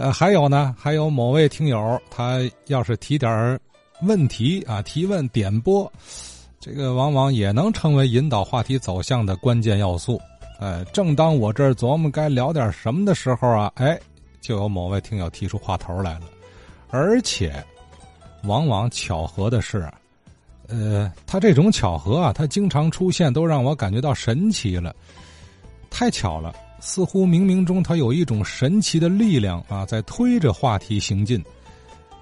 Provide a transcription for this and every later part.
呃，还有呢，还有某位听友，他要是提点问题啊，提问点播，这个往往也能成为引导话题走向的关键要素。呃，正当我这儿琢磨该聊点什么的时候啊，哎，就有某位听友提出话头来了，而且，往往巧合的是。呃，他这种巧合啊，他经常出现，都让我感觉到神奇了。太巧了，似乎冥冥中他有一种神奇的力量啊，在推着话题行进。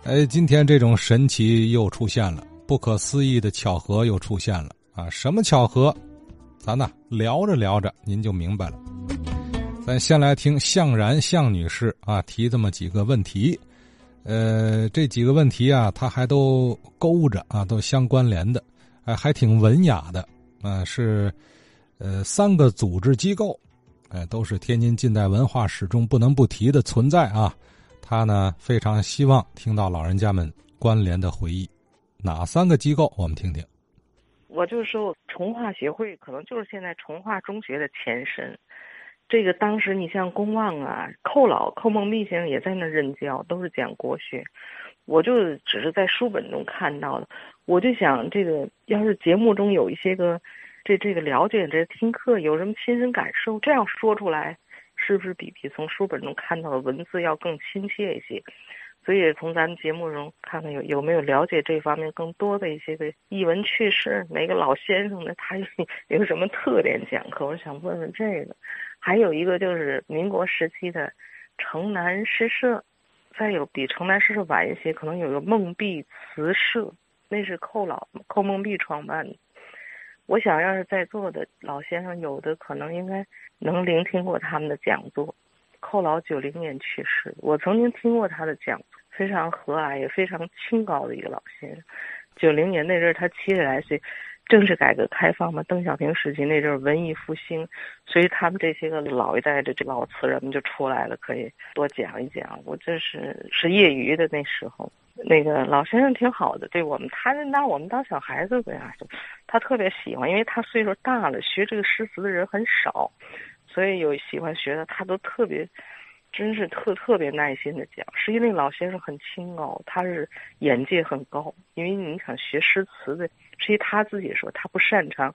哎，今天这种神奇又出现了，不可思议的巧合又出现了啊！什么巧合？咱呢聊着聊着，您就明白了。咱先来听向然向女士啊提这么几个问题。呃，这几个问题啊，他还都勾着啊，都相关联的，哎，还挺文雅的啊，是呃三个组织机构，哎，都是天津近代文化史中不能不提的存在啊。他呢非常希望听到老人家们关联的回忆，哪三个机构？我们听听。我就说重化协会可能就是现在重化中学的前身。这个当时你像公望啊，寇老寇梦碧先生也在那任教，都是讲国学。我就只是在书本中看到的，我就想这个要是节目中有一些个这这个了解这听课有什么亲身感受，这样说出来，是不是比比从书本中看到的文字要更亲切一些？所以从咱们节目中看看有有没有了解这方面更多的一些个译文趣事，哪个老先生呢？他 有什么特点讲课？我想问问这个。还有一个就是民国时期的城南诗社，再有比城南诗社晚一些，可能有个梦碧词社，那是寇老寇梦碧创办的。我想要是在座的老先生有的可能应该能聆听过他们的讲座。寇老九零年去世，我曾经听过他的讲，非常和蔼也非常清高的一个老先生。九零年那阵儿他七十来岁。正是改革开放嘛，邓小平时期那阵儿文艺复兴，所以他们这些个老一代的这老词人们就出来了，可以多讲一讲。我这是是业余的那时候，那个老先生挺好的，对我们他拿我们当小孩子的呀，他特别喜欢，因为他岁数大了，学这个诗词的人很少，所以有喜欢学的他都特别。真是特特别耐心的讲，实际那老先生很清高，他是眼界很高。因为你想学诗词的，实际他自己说他不擅长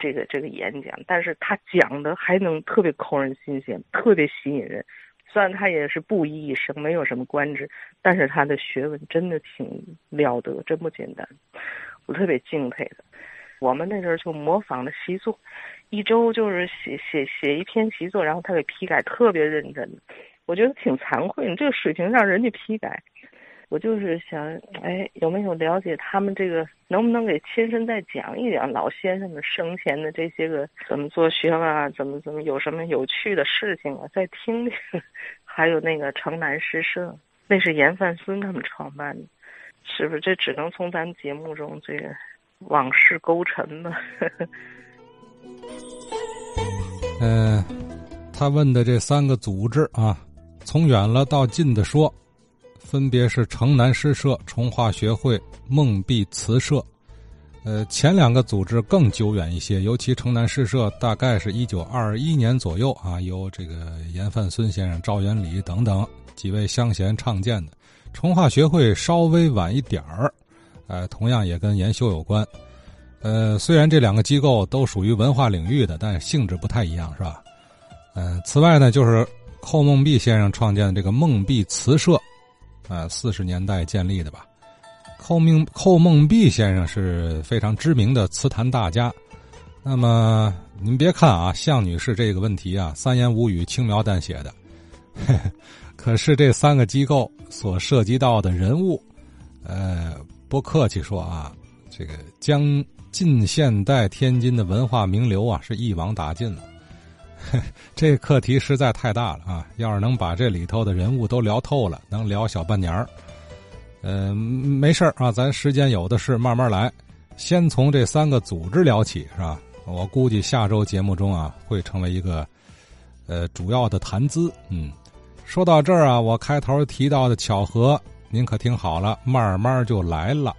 这个这个演讲，但是他讲的还能特别扣人心弦，特别吸引人。虽然他也是布衣一生，没有什么官职，但是他的学问真的挺了得，真不简单，我特别敬佩的。我们那阵儿就模仿的习作，一周就是写写写一篇习作，然后他给批改，特别认真。我觉得挺惭愧，你这个水平让人家批改，我就是想，哎，有没有了解他们这个？能不能给亲身再讲一讲老先生们生前的这些个怎么做学问啊？怎么怎么有什么有趣的事情啊？再听听。还有那个城南诗社，那是严范孙他们创办的，是不是？这只能从咱节目中这个往事勾陈吧。嗯，他问的这三个组织啊。从远了到近的说，分别是城南诗社、重化学会、梦碧词社。呃，前两个组织更久远一些，尤其城南诗社大概是一九二一年左右啊，由这个严范孙先生、赵元礼等等几位乡贤创建的。重化学会稍微晚一点儿，呃，同样也跟研修有关。呃，虽然这两个机构都属于文化领域的，但性质不太一样，是吧？嗯，此外呢，就是。寇梦碧先生创建的这个梦碧词社，啊，四十年代建立的吧。寇命寇梦碧先生是非常知名的词坛大家。那么您别看啊，向女士这个问题啊，三言五语轻描淡写的，可是这三个机构所涉及到的人物，呃，不客气说啊，这个将近现代天津的文化名流啊，是一网打尽了。这课题实在太大了啊！要是能把这里头的人物都聊透了，能聊小半年儿。嗯，没事啊，咱时间有的是，慢慢来。先从这三个组织聊起，是吧？我估计下周节目中啊，会成为一个呃主要的谈资。嗯，说到这儿啊，我开头提到的巧合，您可听好了，慢慢就来了。